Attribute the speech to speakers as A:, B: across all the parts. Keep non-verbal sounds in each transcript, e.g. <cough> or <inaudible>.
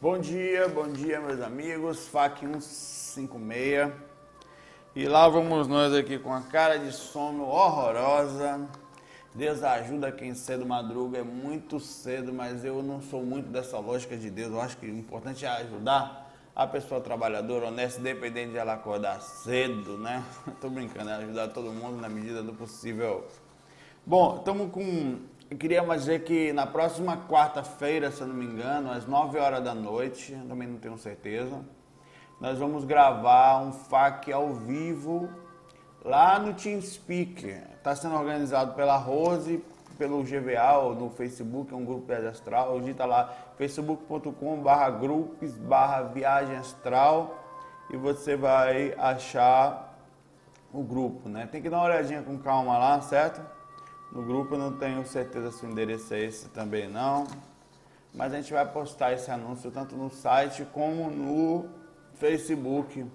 A: Bom dia, bom dia meus amigos, FAC 156. E lá vamos nós aqui com a cara de sono horrorosa. Deus ajuda quem cedo madruga, é muito cedo, mas eu não sou muito dessa lógica de Deus. Eu acho que o importante é ajudar a pessoa trabalhadora, honesta, independente de ela acordar cedo, né? <laughs> Tô brincando, é ajudar todo mundo na medida do possível. Bom, estamos com eu queria mais dizer que na próxima quarta-feira, se eu não me engano, às 9 horas da noite, também não tenho certeza, nós vamos gravar um FAQ ao vivo lá no TeamSpeak. Está sendo organizado pela Rose, pelo GVA, no Facebook, é um grupo astral. Digita lá facebook.com barra grupos barra viagem astral e você vai achar o grupo, né? Tem que dar uma olhadinha com calma lá, certo? No grupo não tenho certeza se o endereço é esse também não. Mas a gente vai postar esse anúncio tanto no site como no Facebook.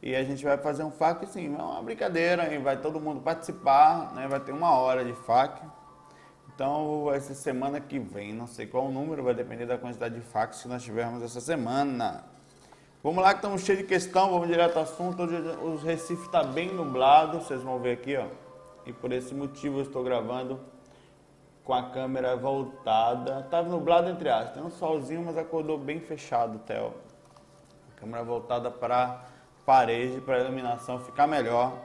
A: E a gente vai fazer um FAQ sim, é uma brincadeira e vai todo mundo participar, né? Vai ter uma hora de FAQ. Então ser semana que vem, não sei qual o número, vai depender da quantidade de fax que nós tivermos essa semana. Vamos lá que estamos cheios de questão, vamos direto ao assunto. Hoje o Recife está bem nublado, vocês vão ver aqui, ó e por esse motivo eu estou gravando com a câmera voltada. Estava tá nublado entre aspas, tem um solzinho, mas acordou bem fechado Theo. A câmera voltada para a parede, para a iluminação ficar melhor.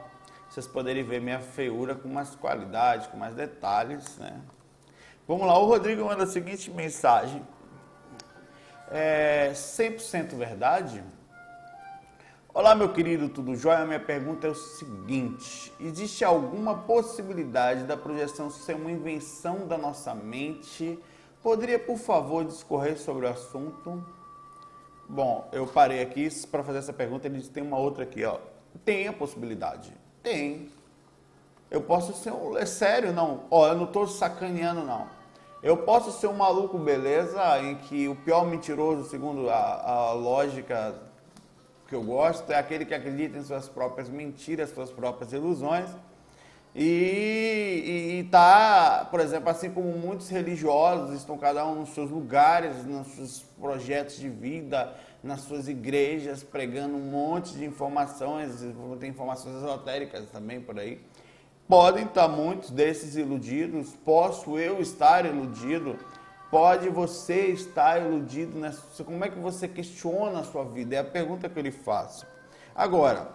A: Vocês poderem ver minha feiura com mais qualidade, com mais detalhes, né? Vamos lá, o Rodrigo manda a seguinte mensagem. É 100% verdade? Olá, meu querido, tudo jóia? Minha pergunta é o seguinte: existe alguma possibilidade da projeção ser uma invenção da nossa mente? Poderia, por favor, discorrer sobre o assunto? Bom, eu parei aqui para fazer essa pergunta. Ele tem uma outra aqui, ó. Tem a possibilidade? Tem. Eu posso ser um. É sério, não. Ó, eu não estou sacaneando, não. Eu posso ser um maluco, beleza, em que o pior mentiroso, segundo a, a lógica que eu gosto é aquele que acredita em suas próprias mentiras, suas próprias ilusões. E está, por exemplo, assim como muitos religiosos estão cada um nos seus lugares, nos seus projetos de vida, nas suas igrejas, pregando um monte de informações, tem informações esotéricas também por aí. Podem estar muitos desses iludidos, posso eu estar iludido, pode você estar iludido nessa. Como é que você questiona a sua vida? É a pergunta que eu lhe faço. Agora,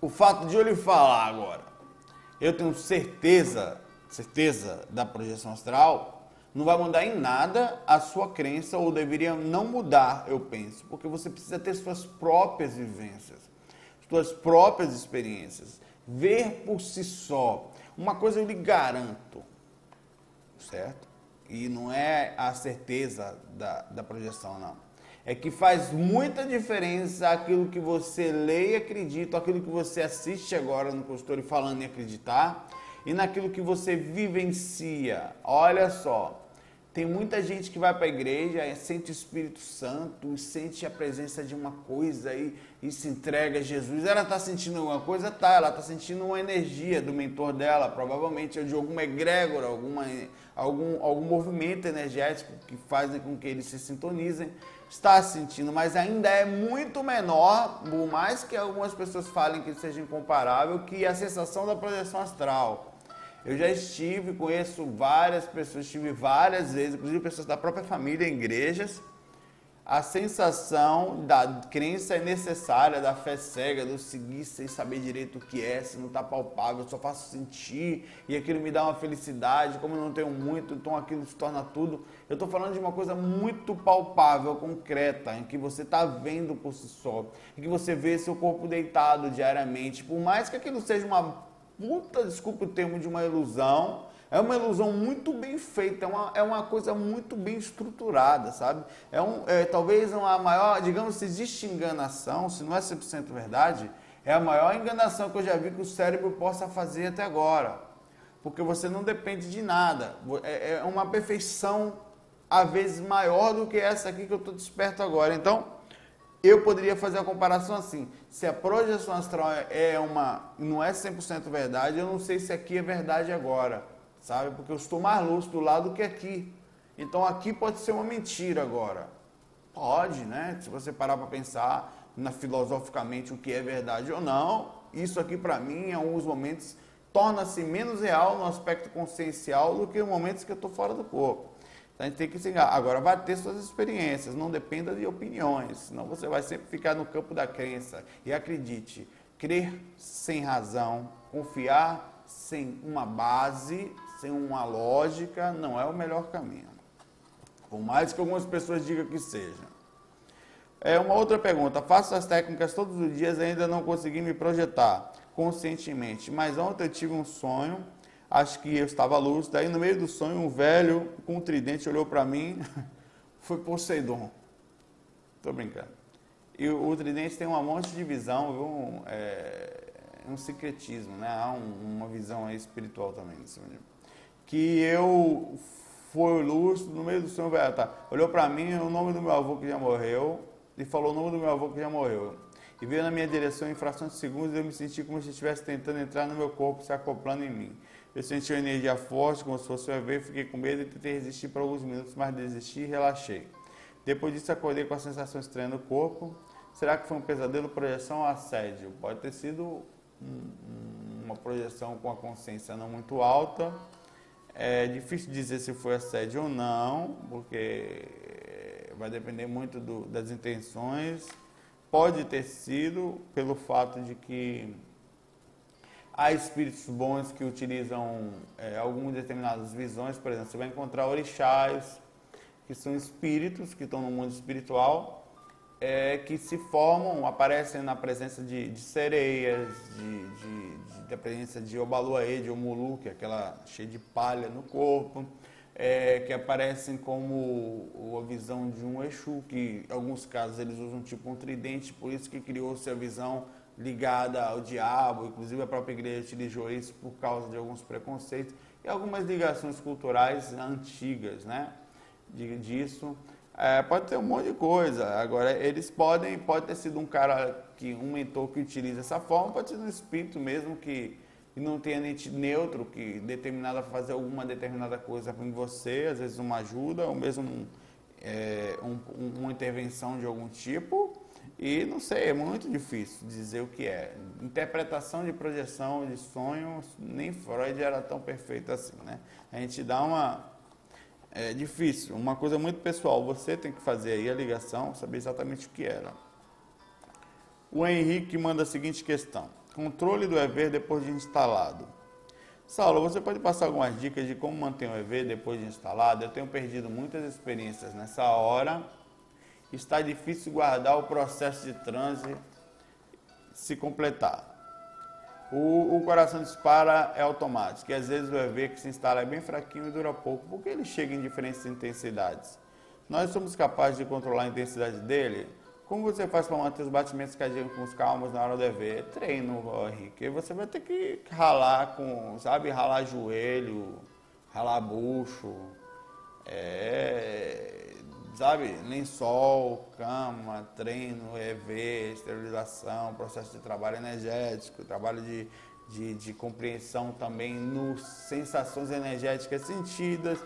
A: o fato de eu lhe falar agora, eu tenho certeza, certeza da projeção astral, não vai mudar em nada a sua crença, ou deveria não mudar, eu penso, porque você precisa ter suas próprias vivências, suas próprias experiências, ver por si só. Uma coisa eu lhe garanto, certo? E não é a certeza da, da projeção, não. É que faz muita diferença aquilo que você lê e acredita, aquilo que você assiste agora no consultório falando e acreditar, e naquilo que você vivencia. Olha só, tem muita gente que vai para a igreja, sente o Espírito Santo, sente a presença de uma coisa e, e se entrega a Jesus. Ela está sentindo alguma coisa? Tá, ela está sentindo uma energia do mentor dela, provavelmente, ou de alguma egrégora, alguma, algum, algum movimento energético que faz com que eles se sintonizem. Está sentindo, mas ainda é muito menor, por mais que algumas pessoas falem que seja incomparável, que a sensação da projeção astral. Eu já estive, conheço várias pessoas, estive várias vezes, inclusive pessoas da própria família em igrejas. A sensação da crença é necessária, da fé cega, do seguir sem saber direito o que é, se não está palpável, só faço sentir e aquilo me dá uma felicidade. Como eu não tenho muito, então aquilo se torna tudo. Eu estou falando de uma coisa muito palpável, concreta, em que você está vendo por si só, em que você vê seu corpo deitado diariamente. Por mais que aquilo seja uma puta, desculpa o termo, de uma ilusão. É uma ilusão muito bem feita, é uma, é uma coisa muito bem estruturada, sabe? É, um, é talvez uma maior, digamos, se existe enganação, se não é 100% verdade, é a maior enganação que eu já vi que o cérebro possa fazer até agora. Porque você não depende de nada. É, é uma perfeição, às vezes, maior do que essa aqui que eu estou desperto agora. Então, eu poderia fazer a comparação assim: se a projeção astral é uma, não é 100% verdade, eu não sei se aqui é verdade agora, sabe? Porque eu estou mais lúcido lá do que aqui. Então aqui pode ser uma mentira agora. Pode, né? Se você parar para pensar na filosoficamente o que é verdade ou não, isso aqui para mim, em alguns momentos, torna-se menos real no aspecto consciencial do que em momentos que eu estou fora do corpo. Então a gente tem que ensinar. Agora, vai ter suas experiências, não dependa de opiniões, senão você vai sempre ficar no campo da crença. E acredite, crer sem razão, confiar sem uma base, sem uma lógica, não é o melhor caminho. Por mais que algumas pessoas digam que seja. É uma outra pergunta. Faço as técnicas todos os dias e ainda não consegui me projetar conscientemente. Mas ontem eu tive um sonho, acho que eu estava lúcido. Aí no meio do sonho, um velho com um tridente olhou para mim. <laughs> Foi Poseidon. Tô brincando. E o, o tridente tem uma monte de visão, viu? É, um secretismo, né? Há um, uma visão espiritual também. Que eu foi lúcido, no meio do sonho, velho, tá? olhou para mim, o nome do meu avô que já morreu, e falou o nome do meu avô que já morreu. E veio na minha direção em frações de segundos e eu me senti como se estivesse tentando entrar no meu corpo, se acoplando em mim. Eu senti uma energia forte, como se fosse um EV, fiquei com medo e tentei resistir por alguns minutos, mas desisti e relaxei. Depois disso, acordei com a sensação estranha no corpo. Será que foi um pesadelo, projeção ou assédio? Pode ter sido uma projeção com a consciência não muito alta. É difícil dizer se foi assédio ou não, porque vai depender muito do, das intenções. Pode ter sido pelo fato de que há espíritos bons que utilizam é, algumas determinadas visões, por exemplo, você vai encontrar orixás, que são espíritos que estão no mundo espiritual é, que se formam, aparecem na presença de, de sereias, de, de, de, da presença de Obaluaê, de Omulu, que é aquela cheia de palha no corpo, é, que aparecem como a visão de um Exu, que em alguns casos eles usam tipo um tridente, por isso que criou-se a visão ligada ao diabo, inclusive a própria igreja utilizou isso por causa de alguns preconceitos e algumas ligações culturais antigas, né, disso. É, pode ter um monte de coisa. Agora, eles podem, pode ter sido um cara que, um mentor que utiliza essa forma, pode ser um espírito mesmo que, não tenha neutro, que determinado a fazer alguma determinada coisa em você, às vezes uma ajuda, ou mesmo é, um, uma intervenção de algum tipo. E não sei, é muito difícil dizer o que é. Interpretação de projeção de sonhos, nem Freud era tão perfeito assim, né? A gente dá uma é difícil, uma coisa muito pessoal. Você tem que fazer aí a ligação, saber exatamente o que era. O Henrique manda a seguinte questão: controle do EV depois de instalado. Saulo, você pode passar algumas dicas de como manter o EV depois de instalado? Eu tenho perdido muitas experiências nessa hora. Está difícil guardar o processo de transe se completar. O, o, coração dispara é automático, e às vezes o EV que se instala é bem fraquinho e dura pouco, porque ele chega em diferentes intensidades. Nós somos capazes de controlar a intensidade dele? Como você faz para manter os batimentos cardíacos calmos na hora do EV? Treino, Henrique. Você vai ter que ralar com, sabe, ralar joelho, ralar bucho, é, sabe, lençol, cama, treino, EV, esterilização, processo de trabalho energético, trabalho de, de, de compreensão também nos sensações energéticas sentidas.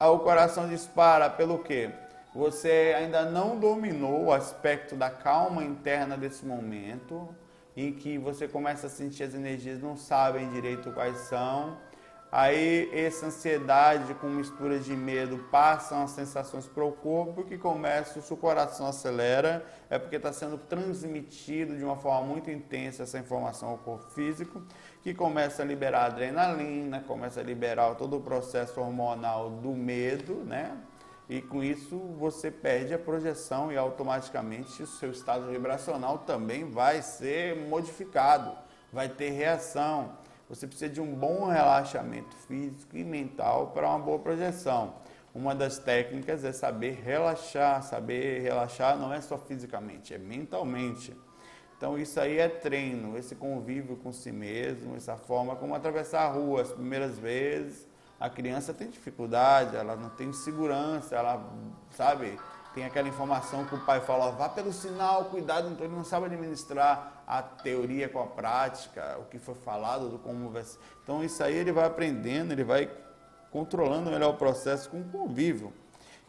A: Ah, o coração dispara pelo quê? Você ainda não dominou o aspecto da calma interna desse momento, em que você começa a sentir as energias, não sabem direito quais são, Aí essa ansiedade com mistura de medo passam as sensações para o corpo que começa, o seu coração acelera, é porque está sendo transmitido de uma forma muito intensa essa informação ao corpo físico, que começa a liberar adrenalina, começa a liberar todo o processo hormonal do medo, né? E com isso você perde a projeção e automaticamente o seu estado vibracional também vai ser modificado, vai ter reação. Você precisa de um bom relaxamento físico e mental para uma boa projeção. Uma das técnicas é saber relaxar. Saber relaxar não é só fisicamente, é mentalmente. Então isso aí é treino, esse convívio com si mesmo, essa forma como atravessar a rua as primeiras vezes. A criança tem dificuldade, ela não tem segurança, ela sabe, tem aquela informação que o pai fala, vá pelo sinal, cuidado, então ele não sabe administrar a teoria com a prática, o que foi falado, do como vai ser. Então isso aí ele vai aprendendo, ele vai controlando melhor o processo com o convívio.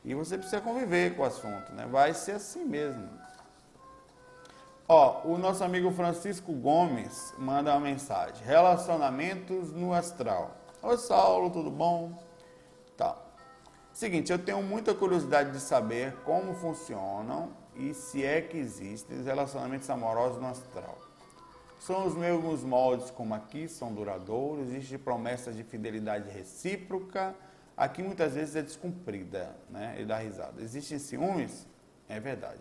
A: E você precisa conviver com o assunto, né? Vai ser assim mesmo. Ó, o nosso amigo Francisco Gomes manda uma mensagem. Relacionamentos no astral. Oi, Saulo, tudo bom? Tá. Seguinte, eu tenho muita curiosidade de saber como funcionam e se é que existem os relacionamentos amorosos no astral. São os mesmos moldes como aqui, são duradouros, existe promessa de fidelidade recíproca, aqui muitas vezes é descumprida, né? Ele dá risada. Existem ciúmes? É verdade.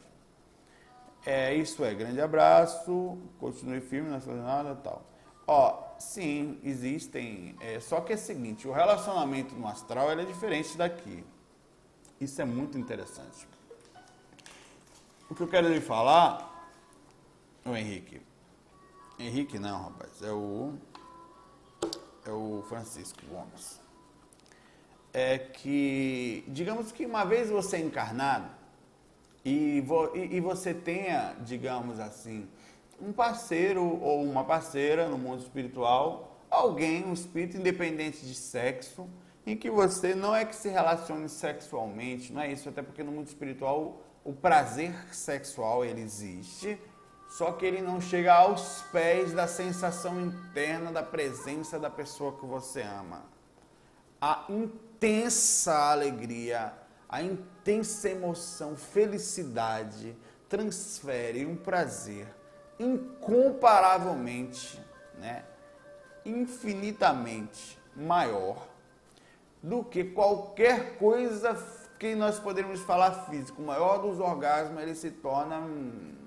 A: É, isso é, grande abraço, continue firme na sua jornada tal. Ó, sim, existem, é, só que é o seguinte, o relacionamento no astral é diferente daqui. Isso é muito interessante. O que eu quero lhe falar, o Henrique, Henrique não, rapaz, é o, é o Francisco Gomes. É que, digamos que uma vez você é encarnado, e, vo, e, e você tenha, digamos assim, um parceiro ou uma parceira no mundo espiritual, alguém, um espírito independente de sexo, em que você não é que se relacione sexualmente, não é isso, até porque no mundo espiritual o prazer sexual ele existe, só que ele não chega aos pés da sensação interna da presença da pessoa que você ama. A intensa alegria, a intensa emoção, felicidade, transfere um prazer incomparavelmente, né, infinitamente maior do que qualquer coisa que nós poderíamos falar físico. O maior dos orgasmos ele se torna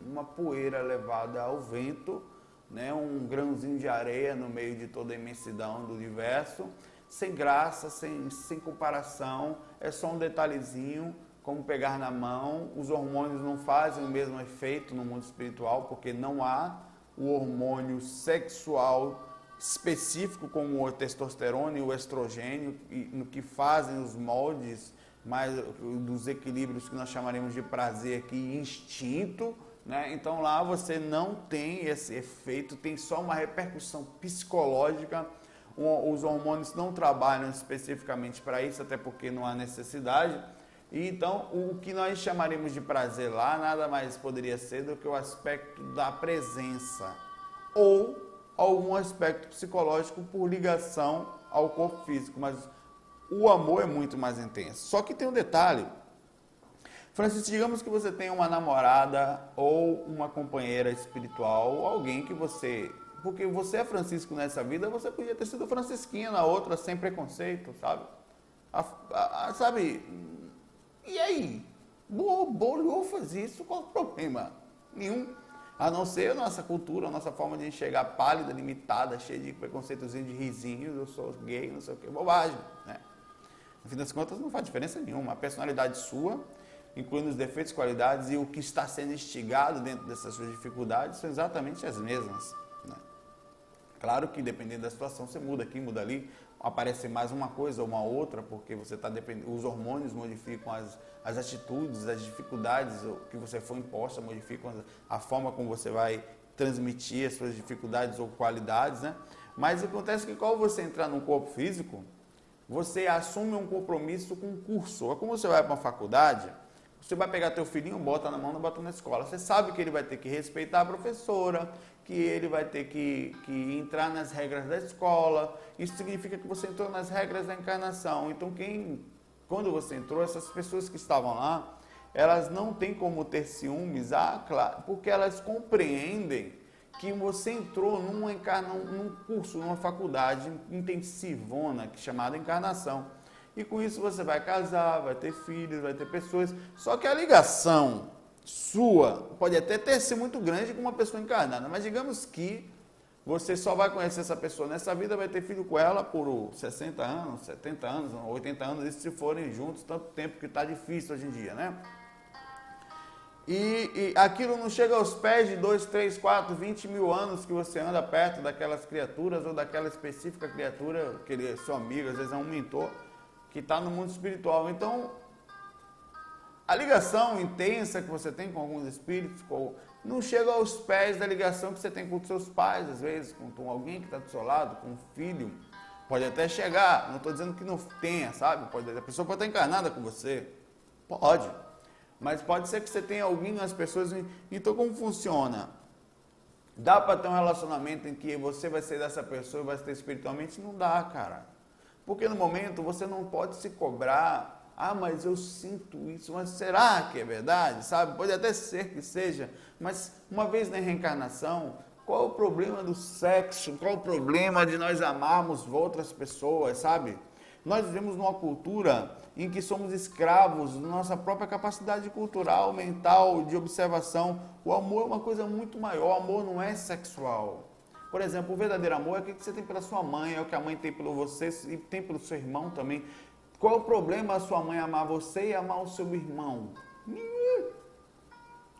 A: uma poeira levada ao vento, né, um grãozinho de areia no meio de toda a imensidão do universo sem graça, sem, sem comparação, é só um detalhezinho, como pegar na mão. Os hormônios não fazem o mesmo efeito no mundo espiritual, porque não há o hormônio sexual específico como o testosterona e o estrogênio, no que fazem os moldes mais dos equilíbrios que nós chamaremos de prazer aqui, instinto, né? Então lá você não tem esse efeito, tem só uma repercussão psicológica os hormônios não trabalham especificamente para isso, até porque não há necessidade. E então, o que nós chamaremos de prazer lá nada mais poderia ser do que o aspecto da presença ou algum aspecto psicológico por ligação ao corpo físico, mas o amor é muito mais intenso. Só que tem um detalhe. Francisco, digamos que você tem uma namorada ou uma companheira espiritual, alguém que você porque você é Francisco nessa vida, você podia ter sido francisquinha na outra, sem preconceito, sabe? A, a, a, sabe? E aí? Bolhou fazer isso, qual o problema? Nenhum. A não ser a nossa cultura, a nossa forma de enxergar pálida, limitada, cheia de preconceitozinho, de risinhos, eu sou gay, não sei o que, bobagem, né? No fim das contas, não faz diferença nenhuma. A personalidade sua, incluindo os defeitos, qualidades e o que está sendo instigado dentro dessas suas dificuldades, são exatamente as mesmas. Claro que dependendo da situação você muda aqui, muda ali, aparece mais uma coisa ou uma outra, porque você está dependendo, os hormônios modificam as, as atitudes, as dificuldades que você foi imposta, modificam a forma como você vai transmitir as suas dificuldades ou qualidades, né? Mas acontece que quando você entrar num corpo físico, você assume um compromisso com um curso. Ou como você vai para uma faculdade, você vai pegar teu filhinho, bota na mão, bota na escola. Você sabe que ele vai ter que respeitar a professora, que ele vai ter que, que entrar nas regras da escola. Isso significa que você entrou nas regras da encarnação. Então, quem, quando você entrou, essas pessoas que estavam lá, elas não têm como ter ciúmes, ah, claro, porque elas compreendem que você entrou numa encarna, num curso, numa faculdade intensivona, é chamada encarnação. E com isso você vai casar, vai ter filhos, vai ter pessoas. Só que a ligação sua pode até ter sido muito grande com uma pessoa encarnada, mas digamos que você só vai conhecer essa pessoa nessa vida, vai ter filho com ela por 60 anos, 70 anos, 80 anos, isso se forem juntos tanto tempo que está difícil hoje em dia, né? E, e, aquilo não chega aos pés de 2, 3, 4, 20 mil anos que você anda perto daquelas criaturas ou daquela específica criatura, que ele é seu amigo, às vezes é um mentor, que está no mundo espiritual. Então, a ligação intensa que você tem com alguns espíritos com, não chega aos pés da ligação que você tem com seus pais, às vezes, com alguém que está do seu lado, com um filho. Pode até chegar, não estou dizendo que não tenha, sabe? Pode, a pessoa pode estar encarnada com você. Pode. Mas pode ser que você tenha algumas pessoas. Então, como funciona? Dá para ter um relacionamento em que você vai ser dessa pessoa e vai ser espiritualmente? Não dá, cara. Porque no momento você não pode se cobrar. Ah, mas eu sinto isso. Mas será que é verdade? Sabe? Pode até ser que seja. Mas uma vez na reencarnação, qual o problema do sexo? Qual o problema de nós amarmos outras pessoas, sabe? Nós vivemos numa cultura em que somos escravos da nossa própria capacidade cultural, mental, de observação. O amor é uma coisa muito maior, o amor não é sexual. Por exemplo, o verdadeiro amor é o que você tem pela sua mãe, é o que a mãe tem pelo você e tem pelo seu irmão também. Qual é o problema a sua mãe amar você e amar o seu irmão?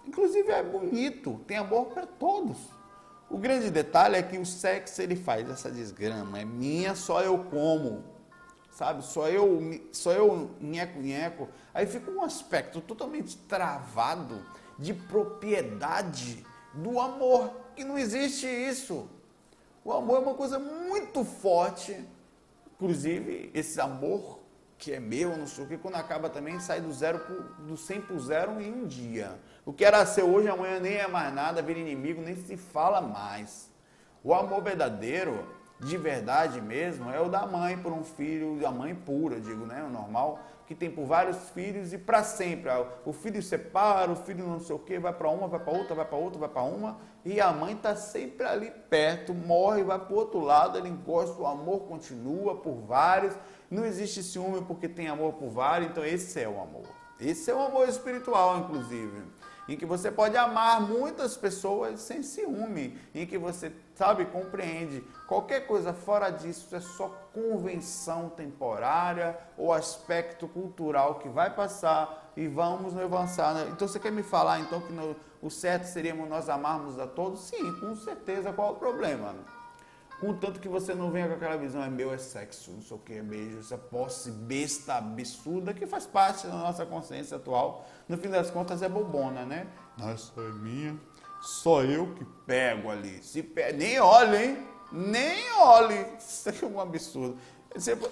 A: Inclusive é bonito, tem amor para todos. O grande detalhe é que o sexo ele faz essa desgrama, é minha, só eu como sabe? Só eu, só eu nheco, nheco. Aí fica um aspecto totalmente travado de propriedade do amor, que não existe isso. O amor é uma coisa muito forte, inclusive esse amor que é meu, não sei o que, quando acaba também sai do zero pro, do 100 para zero em um dia. O que era ser hoje, amanhã nem é mais nada, vira inimigo, nem se fala mais. O amor verdadeiro de verdade mesmo é o da mãe por um filho, da mãe pura, digo, né? O normal, que tem por vários filhos e para sempre. Ah, o filho separa, o filho não sei o que, vai para uma, vai para outra, vai para outra, vai para uma, e a mãe está sempre ali perto, morre, vai para o outro lado, ele encosta, o amor continua por vários. Não existe ciúme porque tem amor por vários, então esse é o amor. Esse é o amor espiritual, inclusive em que você pode amar muitas pessoas sem ciúme, em que você, sabe, compreende. Qualquer coisa fora disso é só convenção temporária ou aspecto cultural que vai passar e vamos avançar. Né? Então você quer me falar então que no, o certo seria nós amarmos a todos? Sim, com certeza. Qual o problema? Contanto que você não venha com aquela visão, é meu, é sexo, não sei o que, é beijo, essa posse besta, absurda, que faz parte da nossa consciência atual. No fim das contas é bobona, né? Nossa, é minha, só eu que pego ali. Se pe... Nem olhe, hein? Nem olhe. Isso é um absurdo.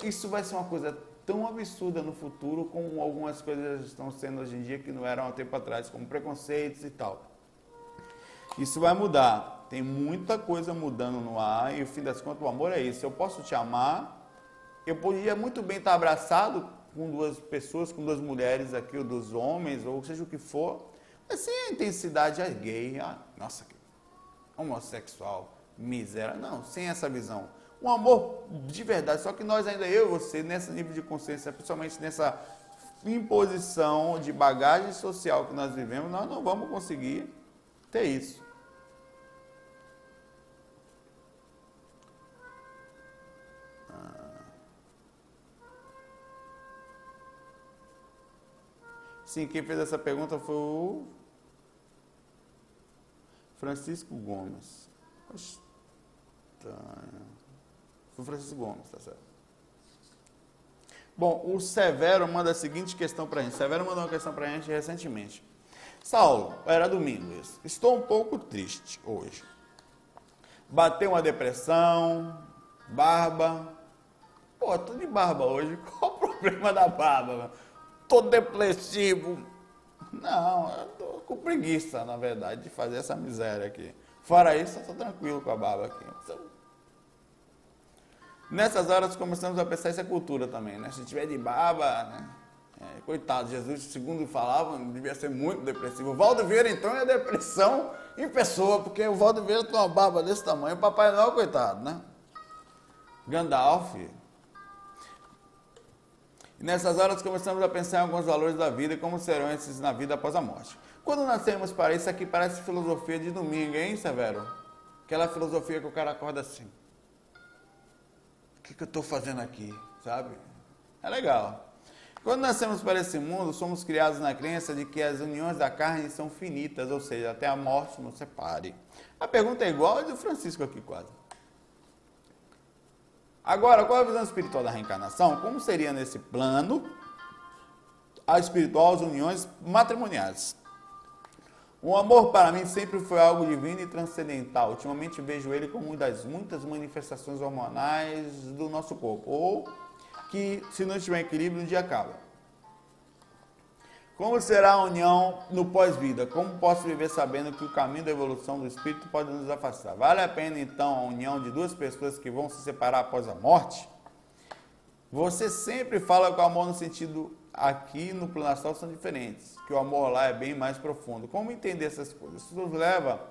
A: Isso vai ser uma coisa tão absurda no futuro como algumas coisas estão sendo hoje em dia que não eram há tempo atrás, como preconceitos e tal. Isso vai mudar. Tem muita coisa mudando no ar e, no fim das contas, o amor é isso. Eu posso te amar, eu podia muito bem estar abraçado com duas pessoas, com duas mulheres aqui, ou dos homens, ou seja o que for, mas sem a intensidade é gay, ah, nossa, homossexual, miséria. Não, sem essa visão. Um amor de verdade, só que nós ainda, eu e você, nesse nível de consciência, principalmente nessa imposição de bagagem social que nós vivemos, nós não vamos conseguir ter isso. Sim, quem fez essa pergunta foi o Francisco Gomes. Foi Francisco Gomes, tá certo. Bom, o Severo manda a seguinte questão para a gente. Severo mandou uma questão para a gente recentemente. Saulo, era domingo isso. Estou um pouco triste hoje. Bateu uma depressão, barba. Pô, tô de barba hoje. <laughs> Qual o problema da barba? tô depressivo. Não, eu tô com preguiça, na verdade, de fazer essa miséria aqui. Fora isso, eu tô tranquilo com a barba aqui. Nessas horas começamos a pensar essa cultura também, né? Se tiver de barba, né? É, coitado, Jesus, segundo falavam, devia ser muito depressivo. O Valdo Vieira, então, é depressão em pessoa, porque o Valdo Vieira tem uma barba desse tamanho. O Papai Noel, coitado, né? Gandalf, e nessas horas começamos a pensar em alguns valores da vida e como serão esses na vida após a morte. Quando nascemos para isso aqui parece filosofia de domingo, hein, Severo? Aquela filosofia que o cara acorda assim. O que, que eu estou fazendo aqui? Sabe? É legal. Quando nascemos para esse mundo, somos criados na crença de que as uniões da carne são finitas, ou seja, até a morte nos separe. A pergunta é igual a do Francisco aqui quase. Agora, qual é a visão espiritual da reencarnação? Como seria nesse plano a espiritual as uniões matrimoniais? O amor para mim sempre foi algo divino e transcendental. Ultimamente vejo ele como uma das muitas manifestações hormonais do nosso corpo, ou que, se não estiver em equilíbrio, um dia acaba. Como será a união no pós-vida? Como posso viver sabendo que o caminho da evolução do espírito pode nos afastar? Vale a pena então a união de duas pessoas que vão se separar após a morte? Você sempre fala que o amor no sentido aqui no plano astral são diferentes, que o amor lá é bem mais profundo. Como entender essas coisas? Isso nos leva,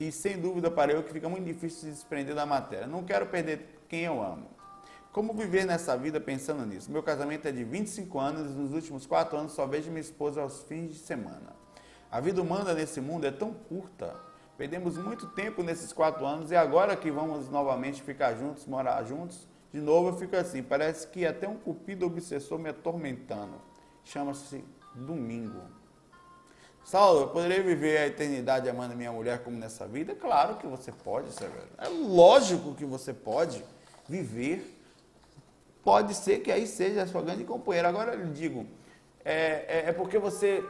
A: e sem dúvida para eu, que fica muito difícil se desprender da matéria. Não quero perder quem eu amo. Como viver nessa vida pensando nisso? Meu casamento é de 25 anos e nos últimos 4 anos só vejo minha esposa aos fins de semana. A vida humana nesse mundo é tão curta. Perdemos muito tempo nesses 4 anos e agora que vamos novamente ficar juntos, morar juntos, de novo eu fico assim, parece que até um cupido obsessor me atormentando. Chama-se domingo. Saulo, eu poderia viver a eternidade amando minha mulher como nessa vida? Claro que você pode, Severo. É lógico que você pode viver pode ser que aí seja a sua grande companheira. Agora eu lhe digo, é, é, é, porque você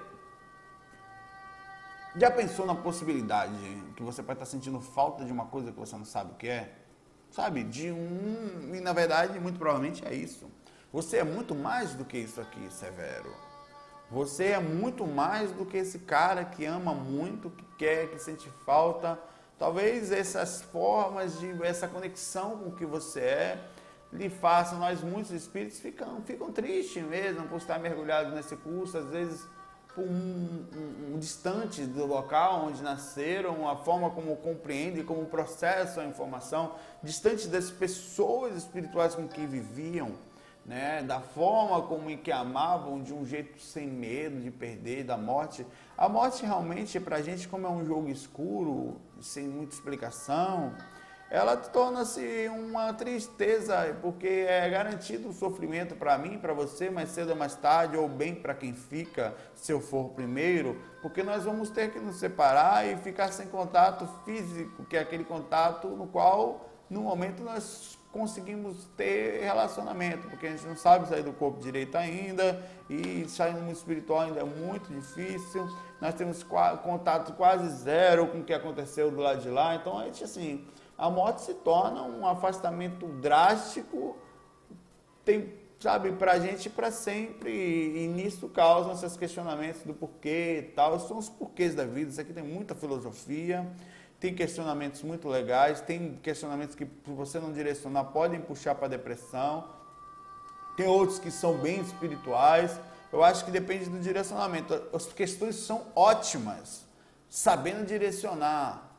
A: já pensou na possibilidade que você pode estar sentindo falta de uma coisa que você não sabe o que é? Sabe? De um. E na verdade, muito provavelmente é isso. Você é muito mais do que isso aqui, Severo. Você é muito mais do que esse cara que ama muito, que quer, que sente falta. Talvez essas formas de essa conexão com o que você é lhe façam, nós muitos espíritos ficam, ficam tristes mesmo por estar mergulhados nesse curso, às vezes por um, um, um, distante do local onde nasceram, a forma como compreendem, como processam a informação, distante das pessoas espirituais com que viviam, né, da forma como em que amavam, de um jeito sem medo de perder, da morte. A morte realmente, para a gente, como é um jogo escuro, sem muita explicação, ela torna-se uma tristeza, porque é garantido o sofrimento para mim, para você, mais cedo ou mais tarde, ou bem para quem fica, se eu for primeiro, porque nós vamos ter que nos separar e ficar sem contato físico, que é aquele contato no qual, no momento, nós conseguimos ter relacionamento, porque a gente não sabe sair do corpo direito ainda, e sair no mundo espiritual ainda é muito difícil, nós temos contato quase zero com o que aconteceu do lado de lá, então a gente, assim a morte se torna um afastamento drástico, tem, sabe, para a gente para sempre, e, nisso causam esses questionamentos do porquê e tal. São os porquês da vida, isso aqui tem muita filosofia, tem questionamentos muito legais, tem questionamentos que, se você não direcionar, podem puxar para a depressão, tem outros que são bem espirituais. Eu acho que depende do direcionamento. As questões são ótimas, sabendo direcionar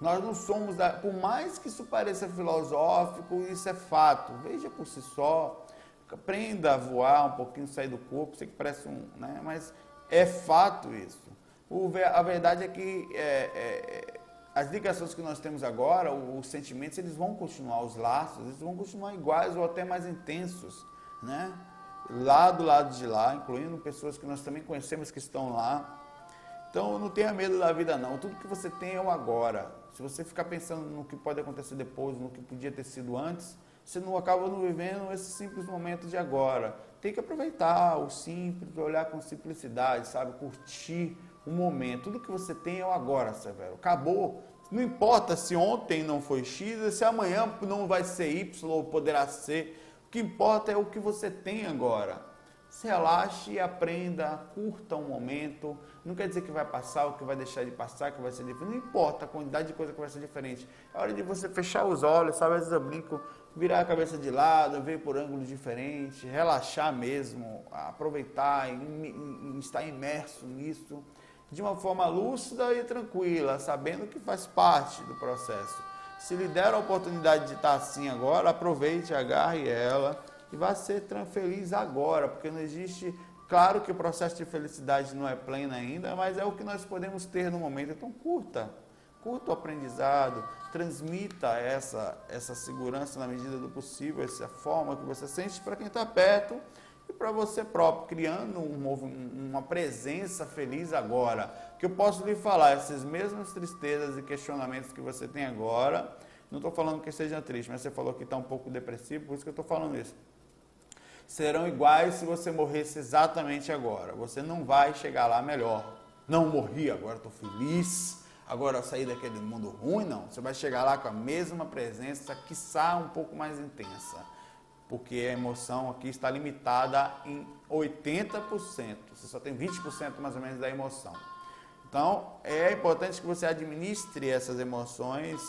A: nós não somos, da, por mais que isso pareça filosófico, isso é fato. Veja por si só, aprenda a voar um pouquinho, sair do corpo, sei que parece um, né? mas é fato isso. O, a verdade é que é, é, as ligações que nós temos agora, os sentimentos, eles vão continuar, os laços, eles vão continuar iguais ou até mais intensos, né? Lá do lado de lá, incluindo pessoas que nós também conhecemos que estão lá. Então, não tenha medo da vida, não. Tudo que você tem é o agora. Se você ficar pensando no que pode acontecer depois, no que podia ter sido antes, você não acaba não vivendo esse simples momento de agora. Tem que aproveitar o simples, olhar com simplicidade, sabe? Curtir o momento. Tudo que você tem é o agora, Severo. Acabou. Não importa se ontem não foi X, se amanhã não vai ser Y ou poderá ser. O que importa é o que você tem agora se relaxe e aprenda, curta um momento. Não quer dizer que vai passar ou que vai deixar de passar, que vai ser diferente. Não importa a quantidade de coisa que vai ser diferente. É hora de você fechar os olhos, sabe? Às vezes eu brinco, virar a cabeça de lado, ver por ângulos diferentes, relaxar mesmo, aproveitar e, estar imerso nisso de uma forma lúcida e tranquila, sabendo que faz parte do processo. Se lhe der a oportunidade de estar assim agora, aproveite, agarre ela e vá ser feliz agora, porque não existe. Claro que o processo de felicidade não é pleno ainda, mas é o que nós podemos ter no momento. Então, curta, curta o aprendizado, transmita essa, essa segurança na medida do possível, essa forma que você sente para quem está perto e para você próprio, criando um, uma presença feliz agora. Que eu posso lhe falar, essas mesmas tristezas e questionamentos que você tem agora, não estou falando que seja triste, mas você falou que está um pouco depressivo, por isso que eu estou falando isso serão iguais se você morresse exatamente agora. Você não vai chegar lá melhor. Não morri, agora estou feliz, agora eu saí daquele mundo ruim, não. Você vai chegar lá com a mesma presença, quiçá um pouco mais intensa. porque a emoção aqui está limitada em 80%. Você só tem 20% mais ou menos da emoção. Então, é importante que você administre essas emoções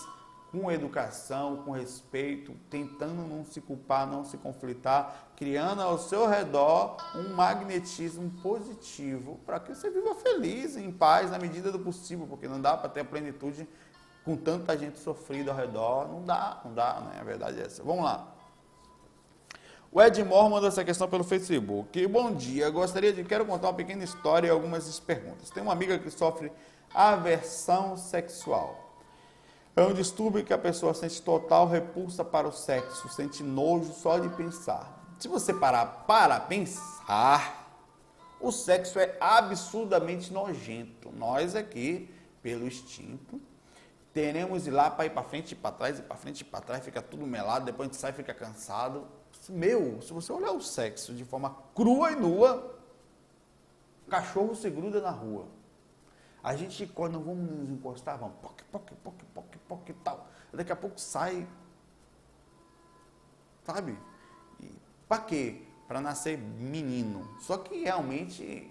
A: com educação, com respeito, tentando não se culpar, não se conflitar, criando ao seu redor um magnetismo positivo para que você viva feliz, em paz, na medida do possível, porque não dá para ter a plenitude com tanta gente sofrida ao redor, não dá, não dá, né? A verdade é essa. Vamos lá. O Edmore mandou essa questão pelo Facebook. Bom dia, gostaria de quero contar uma pequena história e algumas perguntas. Tem uma amiga que sofre aversão sexual. É um distúrbio que a pessoa sente total repulsa para o sexo, sente nojo só de pensar. Se você parar para pensar, o sexo é absurdamente nojento. Nós aqui, pelo instinto, teremos ir lá para ir para frente e para trás, e para frente e para trás, fica tudo melado, depois a gente sai fica cansado. Meu, se você olhar o sexo de forma crua e nua, cachorro se gruda na rua. A gente, quando vamos nos encostar, vamos poc, poc, poc, poc, poc e tal. Daqui a pouco sai, sabe? Para quê? Para nascer menino. Só que realmente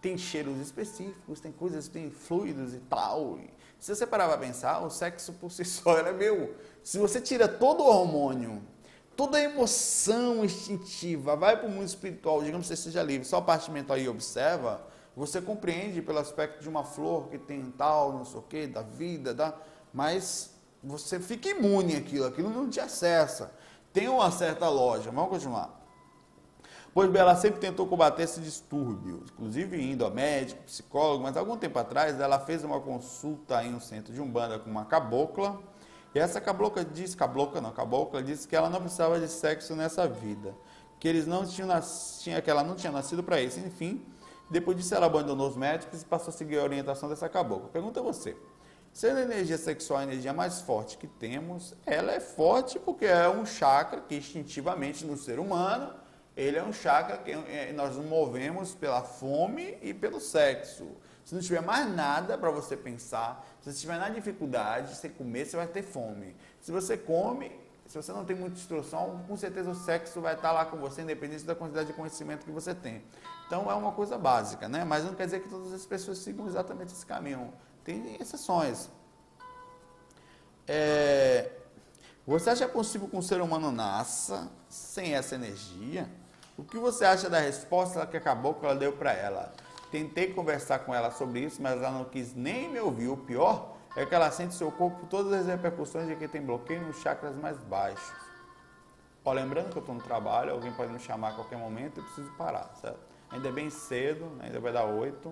A: tem cheiros específicos, tem coisas, tem fluidos e tal. Se você parar para pensar, o sexo por si <laughs> só é meu. Se você tira todo o hormônio, toda a emoção instintiva, vai para o mundo espiritual, digamos que você seja livre, só a parte mental e observa, você compreende pelo aspecto de uma flor que tem tal, não sei o quê, da vida, da, mas você fica imune àquilo, aquilo não te acessa. Tem uma certa lógica. Vamos continuar. Pois bem, ela sempre tentou combater esse distúrbio, inclusive indo a médico, psicólogo, mas algum tempo atrás ela fez uma consulta em um centro de Umbanda com uma cabocla, e essa cabocla disse, cabocla não, cabocla disse que ela não precisava de sexo nessa vida, que eles não tinham, que ela não tinha nascido para isso, enfim, depois disso, ela abandonou os médicos e passou a seguir a orientação dessa cabocla. Pergunta a você. Sendo a energia sexual a energia mais forte que temos, ela é forte porque é um chakra que instintivamente no ser humano, ele é um chakra que é, nós nos movemos pela fome e pelo sexo. Se não tiver mais nada para você pensar, se você tiver na dificuldade, você comer, você vai ter fome. Se você come, se você não tem muita instrução, com certeza o sexo vai estar lá com você, independente da quantidade de conhecimento que você tem. Então é uma coisa básica, né? Mas não quer dizer que todas as pessoas sigam exatamente esse caminho. Tem exceções. É, você acha possível que um ser humano nasça sem essa energia? O que você acha da resposta que acabou que ela deu para ela? Tentei conversar com ela sobre isso, mas ela não quis nem me ouvir. O pior é que ela sente seu corpo todas as repercussões de que tem bloqueio nos chakras mais baixos. Ó, lembrando que eu estou no trabalho, alguém pode me chamar a qualquer momento eu preciso parar, certo? Ainda é bem cedo, ainda vai dar 8.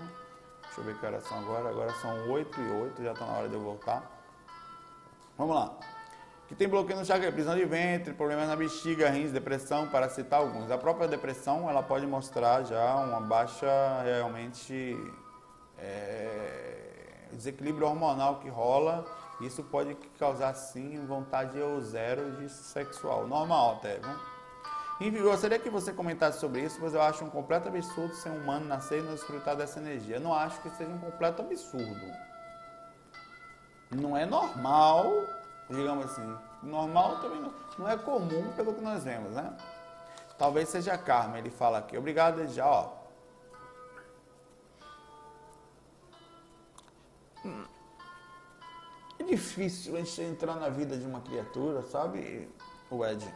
A: Deixa eu ver que horas são agora. Agora são 8 e 8, já está na hora de eu voltar. Vamos lá. Que tem bloqueio no chakra, prisão de ventre, problemas na bexiga, rins, depressão, para citar alguns. A própria depressão, ela pode mostrar já uma baixa, realmente, é, desequilíbrio hormonal que rola. Isso pode causar, sim, vontade ou zero de sexual. Normal até, viu? Enfim, gostaria que você comentasse sobre isso, pois eu acho um completo absurdo ser humano nascer e não desfrutar dessa energia. Eu não acho que seja um completo absurdo. Não é normal, digamos assim. Normal também não, não é comum pelo que nós vemos, né? Talvez seja karma, ele fala aqui. Obrigado, já, ó. É difícil a gente entrar na vida de uma criatura, sabe, o Ed?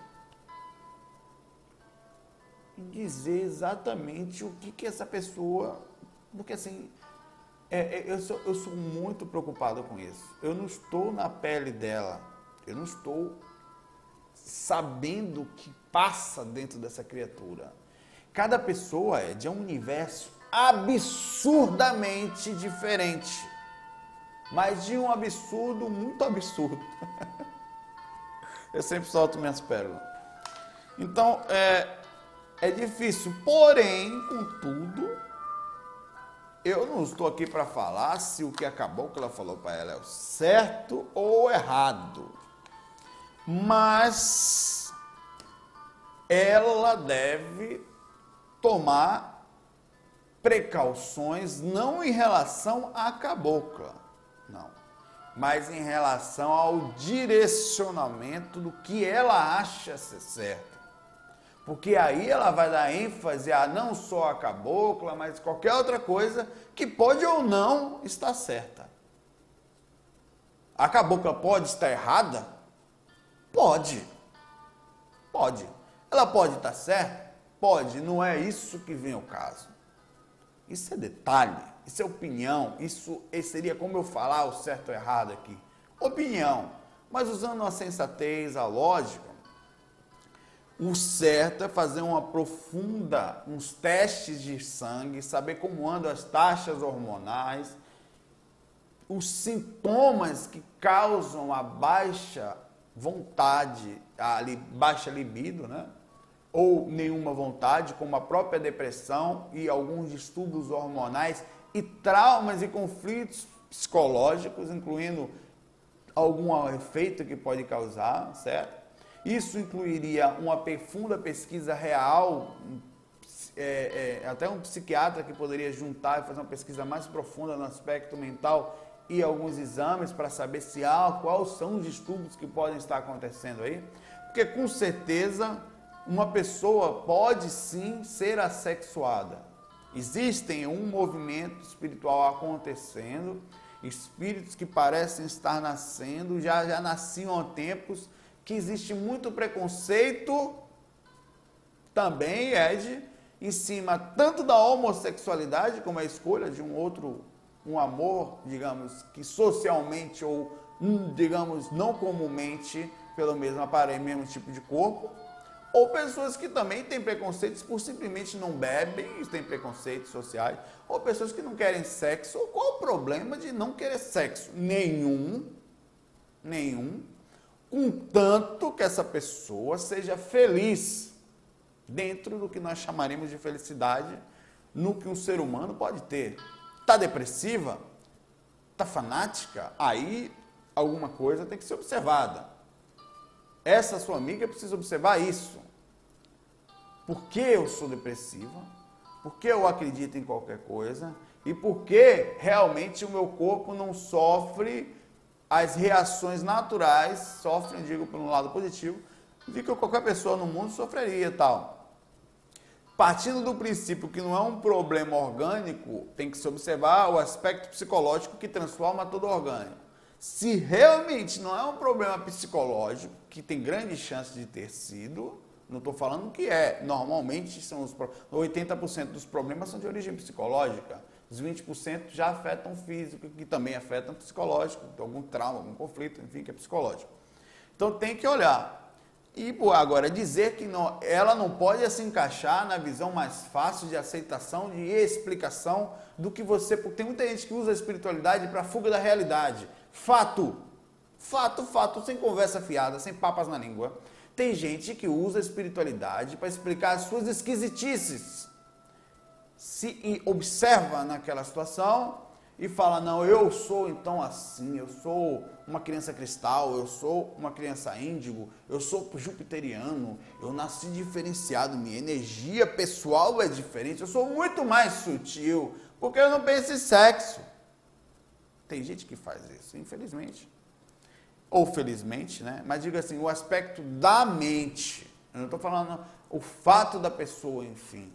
A: Dizer exatamente o que, que essa pessoa. Porque assim, é, é, eu, sou, eu sou muito preocupado com isso. Eu não estou na pele dela. Eu não estou sabendo o que passa dentro dessa criatura. Cada pessoa é de um universo absurdamente diferente. Mas de um absurdo muito absurdo. <laughs> eu sempre solto minhas pérolas. Então, é, é difícil. Porém, contudo, eu não estou aqui para falar se o que acabou que ela falou para ela é o certo ou errado. Mas ela deve tomar precauções não em relação à cabocla, não, mas em relação ao direcionamento do que ela acha ser certo. Porque aí ela vai dar ênfase a não só a cabocla, mas qualquer outra coisa que pode ou não estar certa. A cabocla pode estar errada? Pode. Pode. Ela pode estar certa? Pode. Não é isso que vem ao caso. Isso é detalhe, isso é opinião, isso seria como eu falar o certo ou errado aqui. Opinião. Mas usando a sensatez, a lógica, o certo é fazer uma profunda, uns testes de sangue, saber como andam as taxas hormonais, os sintomas que causam a baixa vontade, a baixa libido, né? Ou nenhuma vontade, como a própria depressão e alguns distúrbios hormonais e traumas e conflitos psicológicos, incluindo algum efeito que pode causar, certo? Isso incluiria uma profunda pesquisa real, é, é, até um psiquiatra que poderia juntar e fazer uma pesquisa mais profunda no aspecto mental e alguns exames para saber se há, quais são os distúrbios que podem estar acontecendo aí. Porque com certeza uma pessoa pode sim ser assexuada. Existem um movimento espiritual acontecendo, espíritos que parecem estar nascendo, já, já nasciam há tempos que existe muito preconceito também, Ed, em cima tanto da homossexualidade como a escolha de um outro, um amor, digamos, que socialmente ou, hum, digamos, não comumente pelo mesmo aparelho, mesmo tipo de corpo, ou pessoas que também têm preconceitos por simplesmente não bebem, têm preconceitos sociais, ou pessoas que não querem sexo. Qual o problema de não querer sexo? Nenhum, nenhum contanto que essa pessoa seja feliz dentro do que nós chamaremos de felicidade no que um ser humano pode ter. Está depressiva? Está fanática? Aí alguma coisa tem que ser observada. Essa sua amiga precisa observar isso. Por que eu sou depressiva? Por que eu acredito em qualquer coisa? E por que realmente o meu corpo não sofre as reações naturais sofrem, digo por um lado positivo, de que qualquer pessoa no mundo sofreria tal. Partindo do princípio que não é um problema orgânico, tem que se observar o aspecto psicológico que transforma todo orgânico. Se realmente não é um problema psicológico, que tem grande chance de ter sido, não estou falando que é, normalmente são os 80% dos problemas são de origem psicológica. Os 20% já afetam físico, que também afetam psicológico, algum trauma, algum conflito, enfim, que é psicológico. Então tem que olhar. E agora, dizer que não, ela não pode se encaixar na visão mais fácil de aceitação, de explicação do que você. Porque tem muita gente que usa a espiritualidade para fuga da realidade. Fato. Fato, fato, sem conversa fiada, sem papas na língua. Tem gente que usa a espiritualidade para explicar as suas esquisitices se observa naquela situação e fala: Não, eu sou então assim, eu sou uma criança cristal, eu sou uma criança índigo, eu sou jupiteriano, eu nasci diferenciado, minha energia pessoal é diferente, eu sou muito mais sutil, porque eu não penso em sexo. Tem gente que faz isso, infelizmente. Ou felizmente, né? Mas diga assim: o aspecto da mente. Eu não estou falando o fato da pessoa, enfim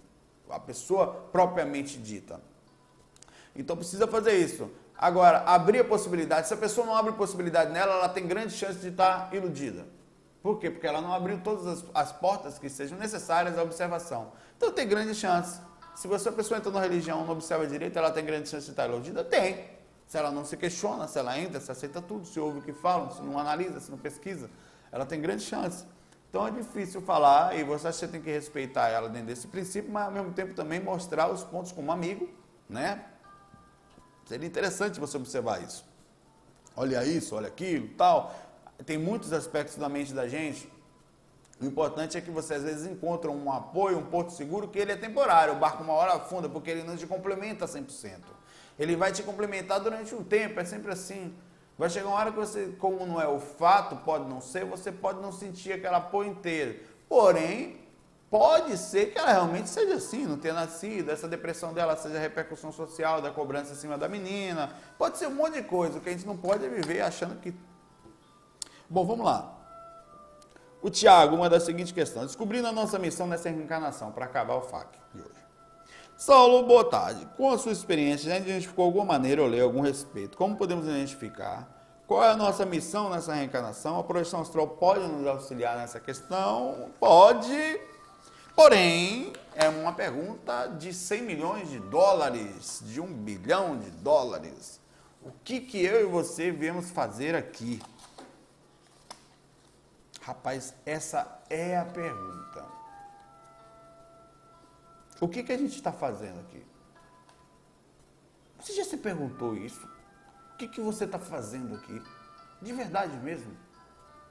A: a pessoa propriamente dita. Então precisa fazer isso. Agora, abrir a possibilidade. Se a pessoa não abre possibilidade nela, ela tem grande chance de estar iludida. Por quê? Porque ela não abriu todas as, as portas que sejam necessárias à observação. Então tem grande chance. Se você, a pessoa entra na religião não observa direito, ela tem grande chance de estar iludida? Tem. Se ela não se questiona, se ela entra, se aceita tudo, se ouve o que falam, se não analisa, se não pesquisa, ela tem grande chance. Então é difícil falar e você tem que respeitar ela dentro desse princípio, mas ao mesmo tempo também mostrar os pontos como amigo, né? Seria interessante você observar isso. Olha isso, olha aquilo, tal. Tem muitos aspectos da mente da gente. O importante é que você às vezes encontra um apoio, um porto seguro, que ele é temporário. O barco uma hora afunda, porque ele não te complementa 100%. Ele vai te complementar durante um tempo, é sempre assim. Vai chegar uma hora que você, como não é o fato, pode não ser, você pode não sentir aquele apoio inteiro. Porém, pode ser que ela realmente seja assim, não tenha nascido, essa depressão dela seja repercussão social da cobrança em cima da menina. Pode ser um monte de coisa, que a gente não pode é viver achando que. Bom, vamos lá. O Tiago manda a seguinte questão: descobrindo a nossa missão nessa reencarnação, para acabar o FAQ de hoje. Saulo, boa tarde. Com a sua experiência, já identificou alguma maneira ou leu algum respeito? Como podemos identificar? Qual é a nossa missão nessa reencarnação? A projeção astral pode nos auxiliar nessa questão? Pode. Porém, é uma pergunta de 100 milhões de dólares, de um bilhão de dólares. O que, que eu e você viemos fazer aqui? Rapaz, essa é a pergunta. O que, que a gente está fazendo aqui? Você já se perguntou isso? O que, que você está fazendo aqui? De verdade mesmo?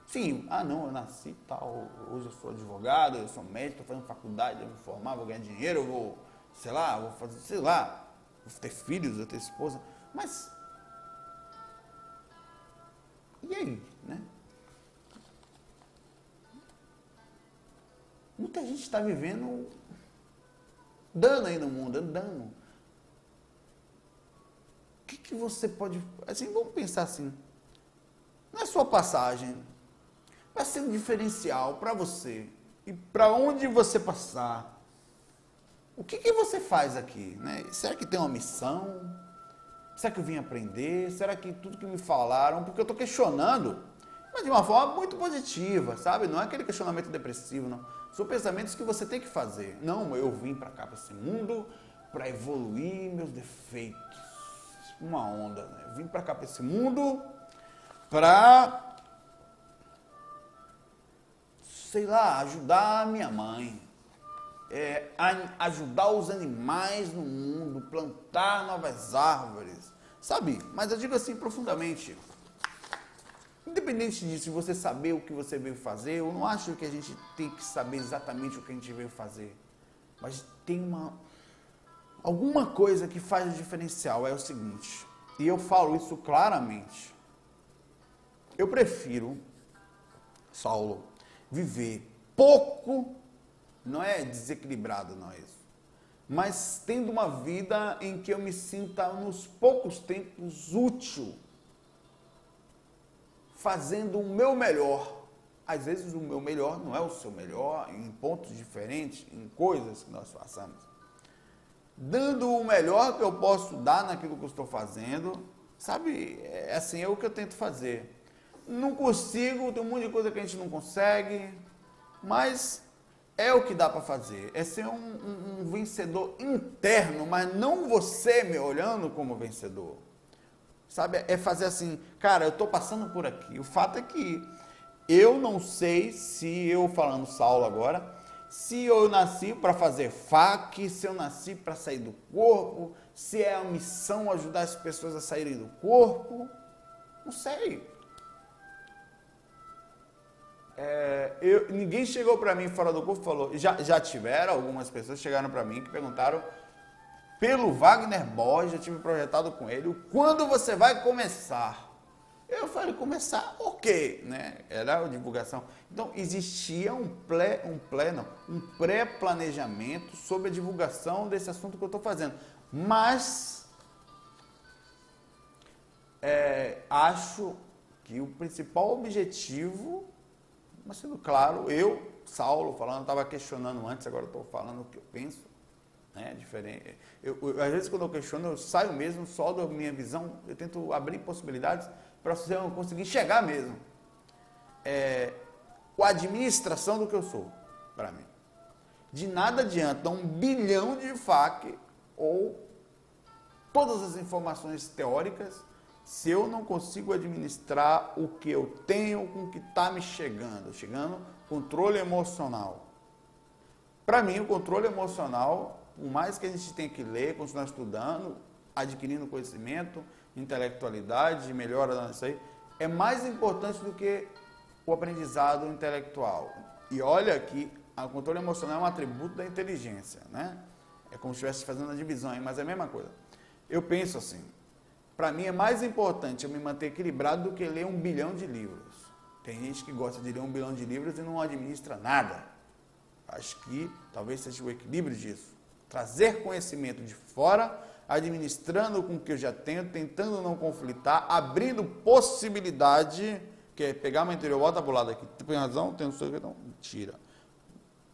A: Sim, ah não, eu nasci tal, hoje eu sou advogado, eu sou médico, estou fazendo faculdade, eu vou formar, vou ganhar dinheiro, eu vou, sei lá, vou fazer, sei lá, vou ter filhos, vou ter esposa, mas e aí, né? Muita gente está vivendo dando aí no mundo, andando. O que, que você pode. Assim, vamos pensar assim. Na sua passagem, vai ser um diferencial para você e para onde você passar. O que, que você faz aqui? Né? Será que tem uma missão? Será que eu vim aprender? Será que tudo que me falaram? Porque eu estou questionando, mas de uma forma muito positiva, sabe? Não é aquele questionamento depressivo, não. São pensamentos que você tem que fazer. Não, eu vim para cá, para esse mundo, para evoluir meus defeitos. Uma onda, né? Eu vim para cá, para esse mundo, para, sei lá, ajudar a minha mãe. É, ajudar os animais no mundo, plantar novas árvores, sabe? Mas eu digo assim profundamente, Independente disso, você saber o que você veio fazer, eu não acho que a gente tem que saber exatamente o que a gente veio fazer. Mas tem uma alguma coisa que faz o diferencial, é o seguinte, e eu falo isso claramente. Eu prefiro, Saulo, viver pouco, não é desequilibrado, não é isso, mas tendo uma vida em que eu me sinta nos poucos tempos útil fazendo o meu melhor. Às vezes o meu melhor não é o seu melhor, em pontos diferentes, em coisas que nós façamos. Dando o melhor que eu posso dar naquilo que eu estou fazendo, sabe? É assim, é o que eu tento fazer. Não consigo, tem um monte de coisa que a gente não consegue, mas é o que dá para fazer. É ser um, um, um vencedor interno, mas não você me olhando como vencedor. Sabe? É fazer assim, cara, eu estou passando por aqui. O fato é que eu não sei se eu, falando Saulo agora, se eu nasci para fazer fac, se eu nasci para sair do corpo, se é a missão ajudar as pessoas a saírem do corpo. Não sei. É, eu, ninguém chegou para mim fora do corpo falou. Já, já tiveram, algumas pessoas chegaram para mim que perguntaram pelo Wagner Borges, já tive projetado com ele, quando você vai começar? Eu falei, começar o quê? Né? Era a divulgação. Então, existia um pré, um pré, não, um pré-planejamento sobre a divulgação desse assunto que eu estou fazendo. Mas, é, acho que o principal objetivo, mas sendo claro, eu, Saulo, falando, estava questionando antes, agora estou falando o que eu penso, né? Diferente. Eu, eu, às vezes, quando eu questiono, eu saio mesmo só da minha visão, eu tento abrir possibilidades para você conseguir chegar mesmo. É, a administração do que eu sou, para mim. De nada adianta um bilhão de FAQ ou todas as informações teóricas se eu não consigo administrar o que eu tenho com o que está me chegando. Chegando, controle emocional. Para mim, o controle emocional por mais que a gente tenha que ler, continuar estudando, adquirindo conhecimento, intelectualidade, melhora nisso aí, é mais importante do que o aprendizado intelectual. E olha que o controle emocional é um atributo da inteligência, né? É como se estivesse fazendo a divisão aí, mas é a mesma coisa. Eu penso assim, para mim é mais importante eu me manter equilibrado do que ler um bilhão de livros. Tem gente que gosta de ler um bilhão de livros e não administra nada. Acho que talvez seja o equilíbrio disso trazer conhecimento de fora, administrando com o que eu já tenho, tentando não conflitar, abrindo possibilidade quer pegar meu interior, bota pro lado aqui. Tem razão? Tem não sei que, não. Tira.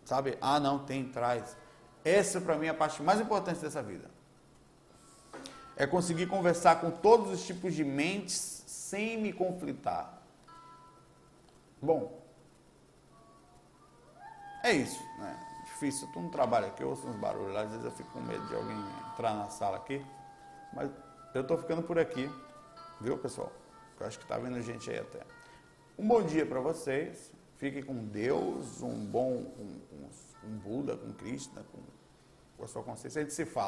A: Sabe? Ah, não, tem, traz. Essa para mim é a parte mais importante dessa vida. É conseguir conversar com todos os tipos de mentes sem me conflitar. Bom, é isso, né? Difícil, tu não trabalha aqui, eu ouço uns barulhos lá, às vezes eu fico com medo de alguém entrar na sala aqui. Mas eu estou ficando por aqui, viu pessoal? Eu acho que está vendo gente aí até. Um bom dia para vocês, fiquem com Deus, um bom, um, um, um Buda, com Krishna, com, com a sua consciência, a gente se fala.